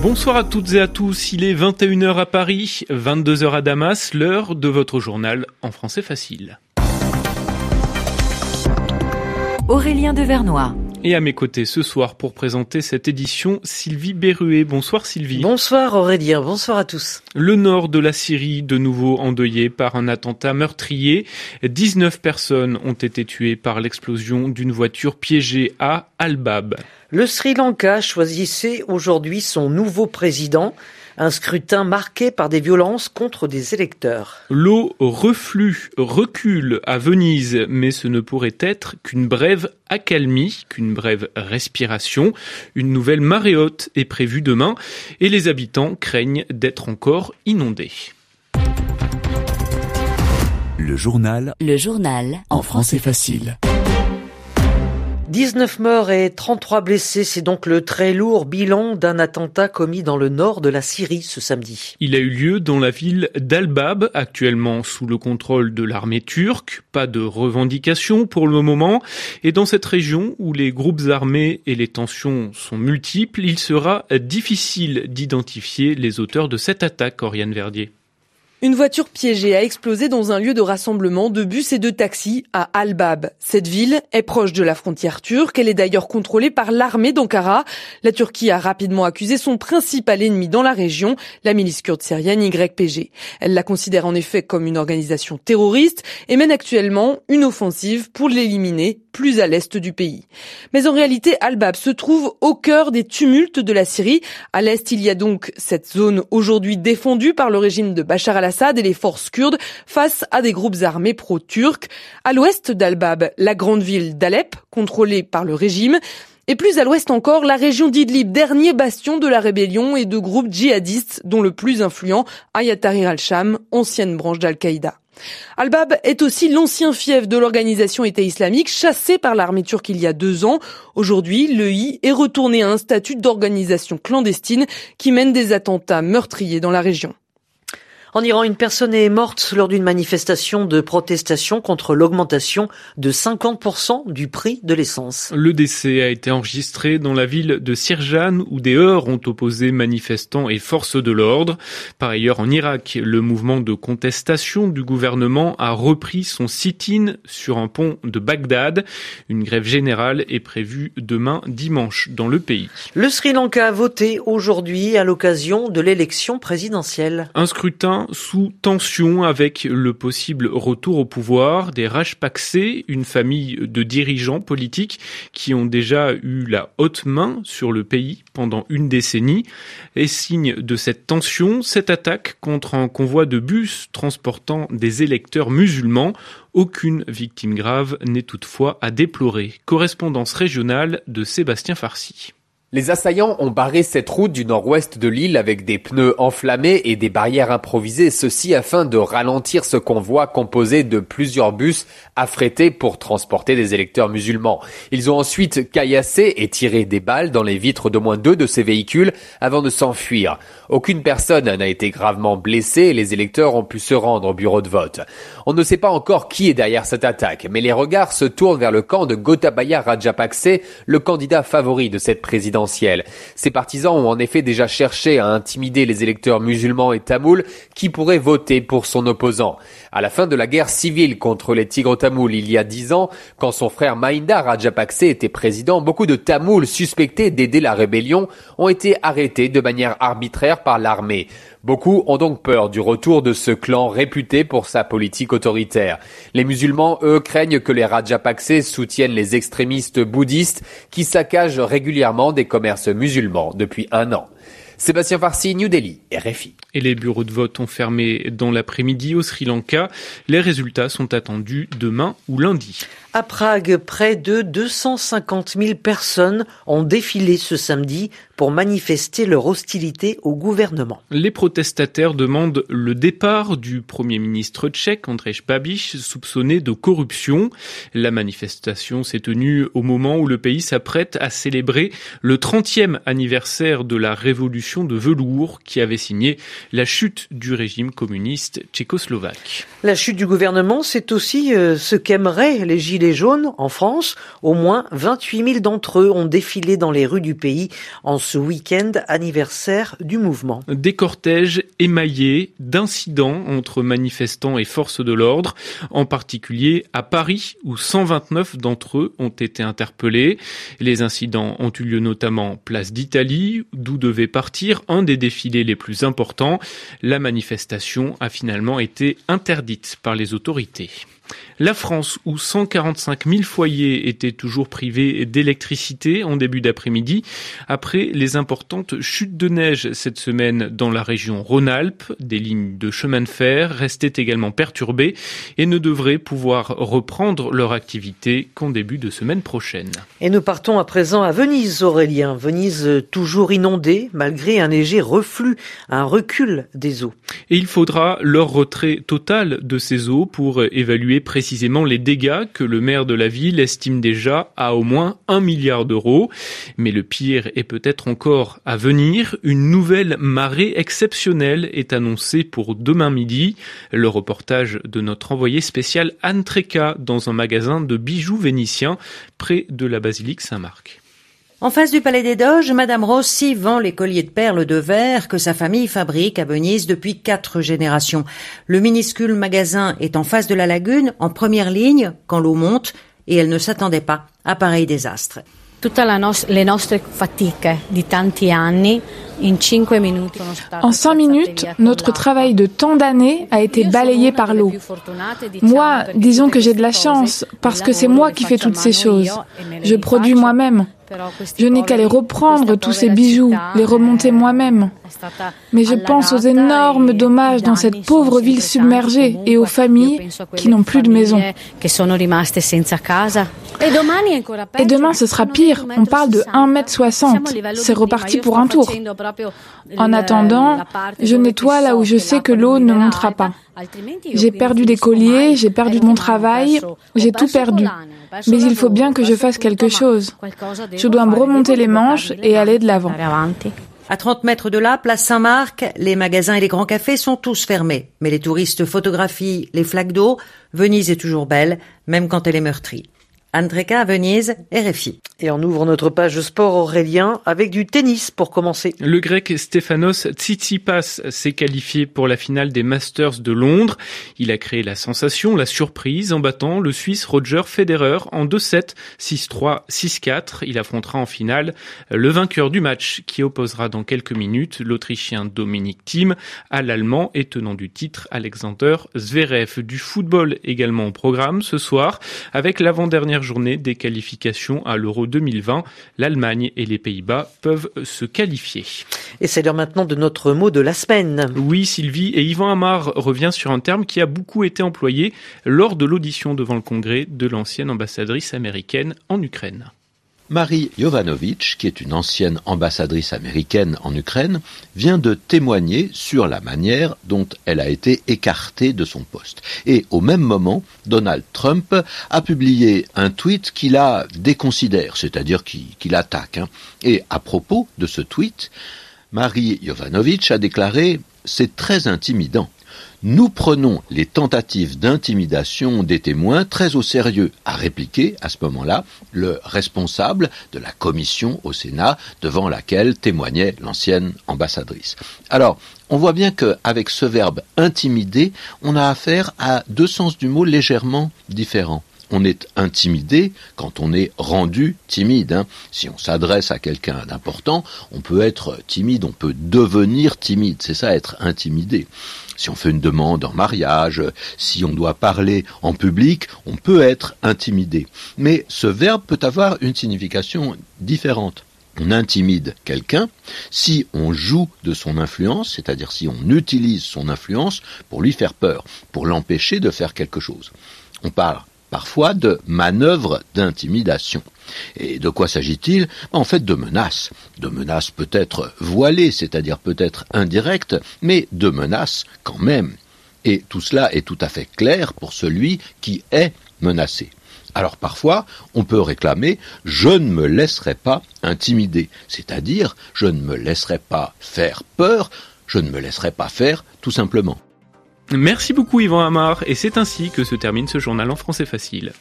Bonsoir à toutes et à tous, il est 21h à Paris, 22h à Damas, l'heure de votre journal en français facile. Aurélien Devernois. Et à mes côtés ce soir pour présenter cette édition, Sylvie Berruet. Bonsoir Sylvie. Bonsoir Aurélien, bonsoir à tous. Le nord de la Syrie, de nouveau endeuillé par un attentat meurtrier. 19 personnes ont été tuées par l'explosion d'une voiture piégée à Al-Bab. Le Sri Lanka choisissait aujourd'hui son nouveau président. Un scrutin marqué par des violences contre des électeurs. L'eau reflue, recule à Venise, mais ce ne pourrait être qu'une brève accalmie, qu'une brève respiration. Une nouvelle marée haute est prévue demain et les habitants craignent d'être encore inondés. Le journal. Le journal. En français facile. 19 morts et 33 blessés, c'est donc le très lourd bilan d'un attentat commis dans le nord de la Syrie ce samedi. Il a eu lieu dans la ville d'Al-Bab, actuellement sous le contrôle de l'armée turque. Pas de revendication pour le moment. Et dans cette région où les groupes armés et les tensions sont multiples, il sera difficile d'identifier les auteurs de cette attaque, Oriane Verdier. Une voiture piégée a explosé dans un lieu de rassemblement de bus et de taxis à Al-Bab. Cette ville est proche de la frontière turque. Elle est d'ailleurs contrôlée par l'armée d'Ankara. La Turquie a rapidement accusé son principal ennemi dans la région, la milice kurde syrienne YPG. Elle la considère en effet comme une organisation terroriste et mène actuellement une offensive pour l'éliminer plus à l'est du pays. Mais en réalité, Al-Bab se trouve au cœur des tumultes de la Syrie. À l'est, il y a donc cette zone aujourd'hui défendue par le régime de Bachar al Assad et les forces kurdes face à des groupes armés pro-turcs. À l'ouest d'Al-Bab, la grande ville d'Alep, contrôlée par le régime. Et plus à l'ouest encore, la région d'Idlib, dernier bastion de la rébellion et de groupes djihadistes, dont le plus influent, Ayat Tahrir al-Sham, ancienne branche d'Al-Qaïda. Al-Bab est aussi l'ancien fief de l'organisation État islamique, chassé par l'armée turque il y a deux ans. Aujourd'hui, le I est retourné à un statut d'organisation clandestine qui mène des attentats meurtriers dans la région. En Iran, une personne est morte lors d'une manifestation de protestation contre l'augmentation de 50% du prix de l'essence. Le décès a été enregistré dans la ville de Sirjan où des heurts ont opposé manifestants et forces de l'ordre. Par ailleurs, en Irak, le mouvement de contestation du gouvernement a repris son sit-in sur un pont de Bagdad. Une grève générale est prévue demain dimanche dans le pays. Le Sri Lanka a voté aujourd'hui à l'occasion de l'élection présidentielle. Un scrutin sous tension avec le possible retour au pouvoir des Rajpaksé, une famille de dirigeants politiques qui ont déjà eu la haute main sur le pays pendant une décennie. Et signe de cette tension, cette attaque contre un convoi de bus transportant des électeurs musulmans aucune victime grave n'est toutefois à déplorer. Correspondance régionale de Sébastien Farcy. Les assaillants ont barré cette route du nord-ouest de l'île avec des pneus enflammés et des barrières improvisées, ceci afin de ralentir ce convoi composé de plusieurs bus affrétés pour transporter des électeurs musulmans. Ils ont ensuite caillassé et tiré des balles dans les vitres d'au moins deux de ces véhicules avant de s'enfuir. Aucune personne n'a été gravement blessée et les électeurs ont pu se rendre au bureau de vote. On ne sait pas encore qui est derrière cette attaque, mais les regards se tournent vers le camp de Gotabaya Rajapakse, le candidat favori de cette présidence ces partisans ont en effet déjà cherché à intimider les électeurs musulmans et tamouls qui pourraient voter pour son opposant. À la fin de la guerre civile contre les Tigres tamouls il y a dix ans, quand son frère Mahinda Rajapakse était président, beaucoup de Tamouls suspectés d'aider la rébellion ont été arrêtés de manière arbitraire par l'armée. Beaucoup ont donc peur du retour de ce clan réputé pour sa politique autoritaire. Les musulmans, eux, craignent que les Rajapakse soutiennent les extrémistes bouddhistes qui saccagent régulièrement des commerces musulmans depuis un an. Sébastien Farsi, New Delhi, RFI. Et les bureaux de vote ont fermé dans l'après-midi au Sri Lanka. Les résultats sont attendus demain ou lundi. À Prague, près de 250 000 personnes ont défilé ce samedi pour manifester leur hostilité au gouvernement. Les protestataires demandent le départ du Premier ministre tchèque Andrej Babiš, soupçonné de corruption. La manifestation s'est tenue au moment où le pays s'apprête à célébrer le 30e anniversaire de la révolution de velours qui avait signé la chute du régime communiste tchécoslovaque. La chute du gouvernement, c'est aussi euh, ce qu'aimeraient les Gilets jaunes en France. Au moins 28 000 d'entre eux ont défilé dans les rues du pays en ce week-end anniversaire du mouvement. Des cortèges émaillés d'incidents entre manifestants et forces de l'ordre, en particulier à Paris où 129 d'entre eux ont été interpellés. Les incidents ont eu lieu notamment place d'Italie, d'où devait partir un des défilés les plus importants. La manifestation a finalement été interdite par les autorités. La France, où 145 000 foyers étaient toujours privés d'électricité en début d'après-midi, après les importantes chutes de neige cette semaine dans la région Rhône-Alpes, des lignes de chemin de fer restaient également perturbées et ne devraient pouvoir reprendre leur activité qu'en début de semaine prochaine. Et nous partons à présent à Venise, Aurélien. Venise toujours inondée malgré un léger reflux, un recul des eaux. Et il faudra leur retrait total de ces eaux pour évaluer précisément les dégâts que le maire de la ville estime déjà à au moins un milliard d'euros. Mais le pire est peut-être encore à venir. Une nouvelle marée exceptionnelle est annoncée pour demain midi. Le reportage de notre envoyé spécial Anne Treca dans un magasin de bijoux vénitiens près de la basilique Saint-Marc. En face du Palais des Doges, Madame Rossi vend les colliers de perles de verre que sa famille fabrique à Venise depuis quatre générations. Le minuscule magasin est en face de la lagune, en première ligne, quand l'eau monte, et elle ne s'attendait pas à pareil désastre. En cinq minutes, notre travail de tant d'années a été balayé par l'eau. Moi, disons que j'ai de la chance, parce que c'est moi qui fais toutes ces choses. Je produis moi-même. Je n'ai qu'à les reprendre, tous ces bijoux, les remonter moi-même. Mais je pense aux énormes dommages dans cette pauvre ville submergée et aux familles qui n'ont plus de maison. Et demain, ce sera pire. On parle de 1m60. C'est reparti pour un tour. En attendant, je nettoie là où je sais que l'eau ne montera pas. J'ai perdu des colliers, j'ai perdu mon travail, j'ai tout perdu. Mais il faut bien que je fasse quelque chose. Je dois me remonter les manches et aller de l'avant. À 30 mètres de là, place Saint-Marc, les magasins et les grands cafés sont tous fermés. Mais les touristes photographient les flaques d'eau. Venise est toujours belle, même quand elle est meurtrie. Andreka à Venise, RFI. Et on ouvre notre page sport Aurélien avec du tennis pour commencer. Le grec Stefanos Tsitsipas s'est qualifié pour la finale des Masters de Londres. Il a créé la sensation, la surprise en battant le Suisse Roger Federer en 2-7, 6-3, 6-4. Il affrontera en finale le vainqueur du match qui opposera dans quelques minutes l'Autrichien Dominic Thiem à l'Allemand et tenant du titre Alexander Zverev. Du football également au programme ce soir avec l'avant-dernière journée des qualifications à l'Euro 2020. L'Allemagne et les Pays-Bas peuvent se qualifier. Et c'est l'heure maintenant de notre mot de la semaine. Oui, Sylvie, et Yvan Amar revient sur un terme qui a beaucoup été employé lors de l'audition devant le Congrès de l'ancienne ambassadrice américaine en Ukraine. Marie Jovanovic, qui est une ancienne ambassadrice américaine en Ukraine, vient de témoigner sur la manière dont elle a été écartée de son poste. Et au même moment, Donald Trump a publié un tweet qui la déconsidère, c'est-à-dire qui, l'attaque. Hein. Et à propos de ce tweet, Marie Jovanovic a déclaré C'est très intimidant. Nous prenons les tentatives d'intimidation des témoins très au sérieux, a répliqué à ce moment-là le responsable de la commission au Sénat devant laquelle témoignait l'ancienne ambassadrice. Alors, on voit bien qu'avec ce verbe intimider, on a affaire à deux sens du mot légèrement différents on est intimidé quand on est rendu timide. Hein. Si on s'adresse à quelqu'un d'important, on peut être timide, on peut devenir timide. C'est ça, être intimidé. Si on fait une demande en mariage, si on doit parler en public, on peut être intimidé. Mais ce verbe peut avoir une signification différente on intimide quelqu'un si on joue de son influence, c'est-à-dire si on utilise son influence pour lui faire peur, pour l'empêcher de faire quelque chose. On parle parfois de manœuvres d'intimidation. Et de quoi s'agit-il? En fait, de menaces. De menaces peut-être voilées, c'est-à-dire peut-être indirectes, mais de menaces quand même. Et tout cela est tout à fait clair pour celui qui est menacé. Alors parfois, on peut réclamer je ne me laisserai pas intimider, c'est-à-dire je ne me laisserai pas faire peur, je ne me laisserai pas faire tout simplement. Merci beaucoup Yvan Amar et c'est ainsi que se termine ce journal en français facile.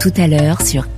Tout à l'heure sur